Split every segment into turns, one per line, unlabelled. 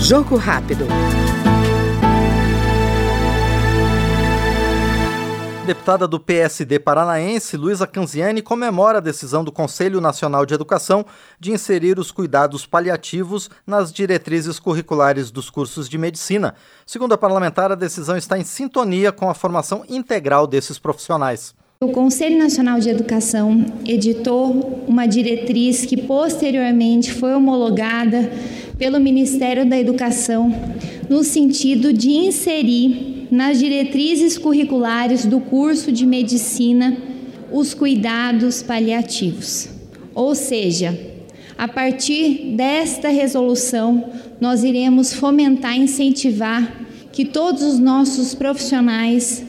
Jogo rápido.
Deputada do PSD paranaense, Luísa Canziani, comemora a decisão do Conselho Nacional de Educação de inserir os cuidados paliativos nas diretrizes curriculares dos cursos de medicina. Segundo a parlamentar, a decisão está em sintonia com a formação integral desses profissionais.
O Conselho Nacional de Educação editou uma diretriz que posteriormente foi homologada pelo Ministério da Educação no sentido de inserir nas diretrizes curriculares do curso de medicina os cuidados paliativos. Ou seja, a partir desta resolução, nós iremos fomentar e incentivar que todos os nossos profissionais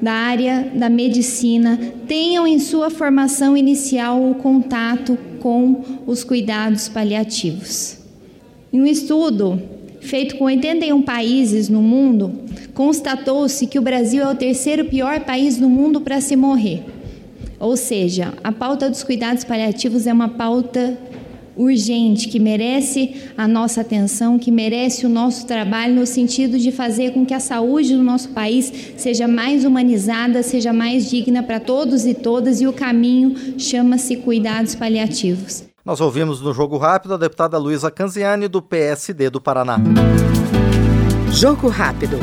da área da medicina tenham em sua formação inicial o contato com os cuidados paliativos. Em um estudo feito com 81 países no mundo, constatou-se que o Brasil é o terceiro pior país do mundo para se morrer. Ou seja, a pauta dos cuidados paliativos é uma pauta urgente, que merece a nossa atenção, que merece o nosso trabalho no sentido de fazer com que a saúde do nosso país seja mais humanizada, seja mais digna para todos e todas e o caminho chama-se cuidados paliativos.
Nós ouvimos no Jogo Rápido a deputada Luísa Canziani, do PSD do Paraná.
Jogo Rápido.